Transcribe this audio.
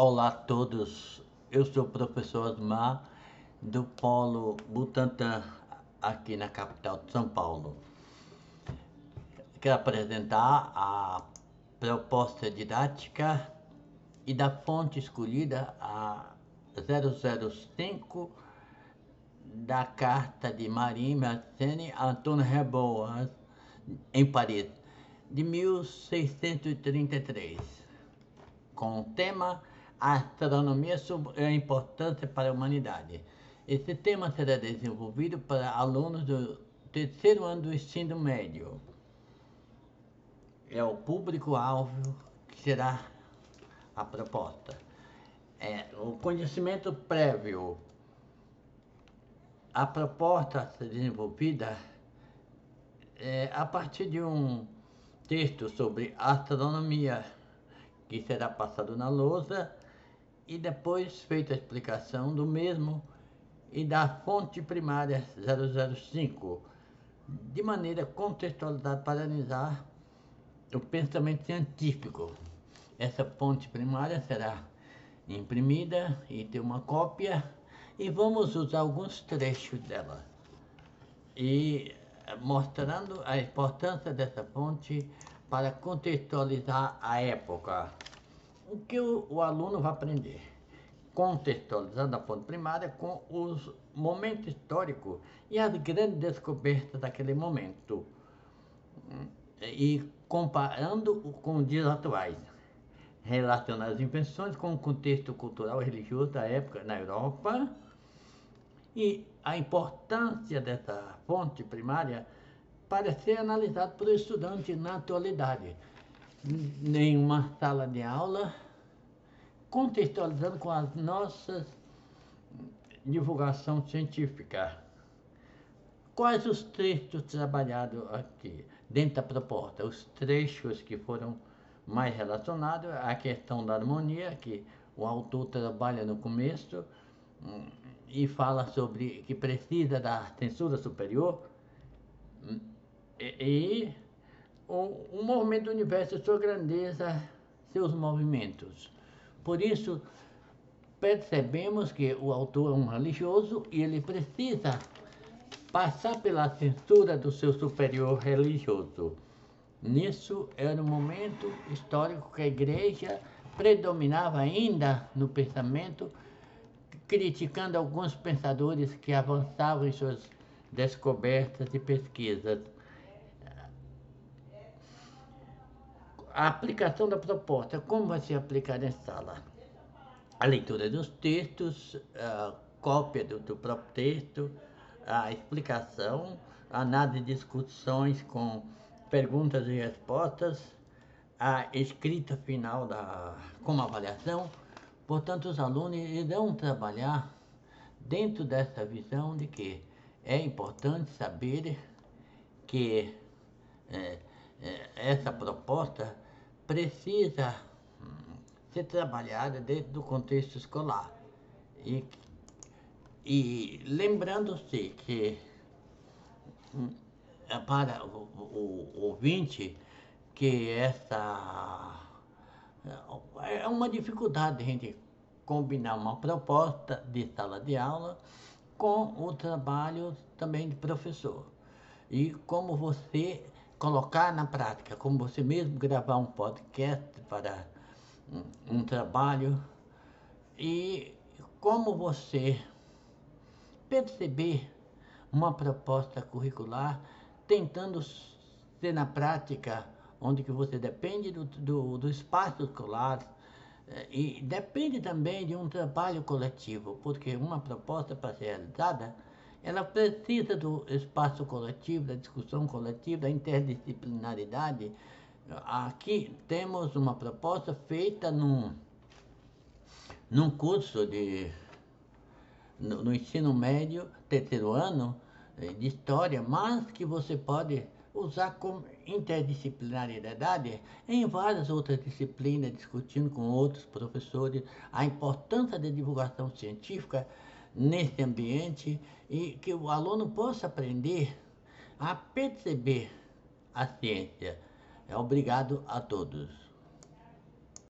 Olá a todos, eu sou o professor Osmar do Polo Butantan aqui na capital de São Paulo. Quero apresentar a proposta didática e da fonte escolhida a 005 da carta de Marie Mersenne a Antoine Reboas em Paris de 1633 com o tema a astronomia e a importância para a humanidade. Esse tema será desenvolvido para alunos do terceiro ano do ensino médio. É o público-alvo que será a proposta. É, o conhecimento prévio. A proposta a ser desenvolvida é a partir de um texto sobre astronomia que será passado na lousa e depois feita a explicação do mesmo e da fonte primária 005, de maneira contextualizada para analisar o pensamento científico. Essa fonte primária será imprimida e ter uma cópia e vamos usar alguns trechos dela. E mostrando a importância dessa fonte para contextualizar a época. O que o, o aluno vai aprender? Contextualizando a fonte primária com os momentos históricos e as grandes descobertas daquele momento. E comparando com os dias atuais. Relacionar as invenções com o contexto cultural e religioso da época na Europa e a importância dessa fonte primária para ser analisado por estudante na atualidade. Em uma sala de aula, contextualizando com as nossas divulgação científica. Quais os trechos trabalhados aqui dentro da proposta? Os trechos que foram mais relacionados à questão da harmonia, que o autor trabalha no começo hum, e fala sobre que precisa da censura superior hum, e, o, o movimento do universo, sua grandeza, seus movimentos. Por isso, percebemos que o autor é um religioso e ele precisa passar pela censura do seu superior religioso. Nisso era um momento histórico que a igreja predominava ainda no pensamento, criticando alguns pensadores que avançavam em suas descobertas e pesquisas. A aplicação da proposta, como vai ser aplicada em sala? A leitura dos textos, a cópia do, do próprio texto, a explicação, a análise de discussões com perguntas e respostas, a escrita final da, como avaliação. Portanto, os alunos irão trabalhar dentro dessa visão de que é importante saber que é, é, essa proposta precisa ser trabalhada dentro do contexto escolar. E, e lembrando-se que hum, é para o, o, ouvinte que essa é uma dificuldade a gente combinar uma proposta de sala de aula com o trabalho também de professor. E como você colocar na prática, como você mesmo gravar um podcast para um, um trabalho e como você perceber uma proposta curricular tentando ser na prática onde que você depende do, do, do espaço escolar eh, e depende também de um trabalho coletivo, porque uma proposta para ser realizada ela precisa do espaço coletivo, da discussão coletiva, da interdisciplinaridade. Aqui temos uma proposta feita num, num curso de, no, no ensino médio, terceiro ano, eh, de história, mas que você pode usar com interdisciplinaridade em várias outras disciplinas, discutindo com outros professores a importância da divulgação científica nesse ambiente e que o aluno possa aprender a perceber a ciência. É obrigado a todos.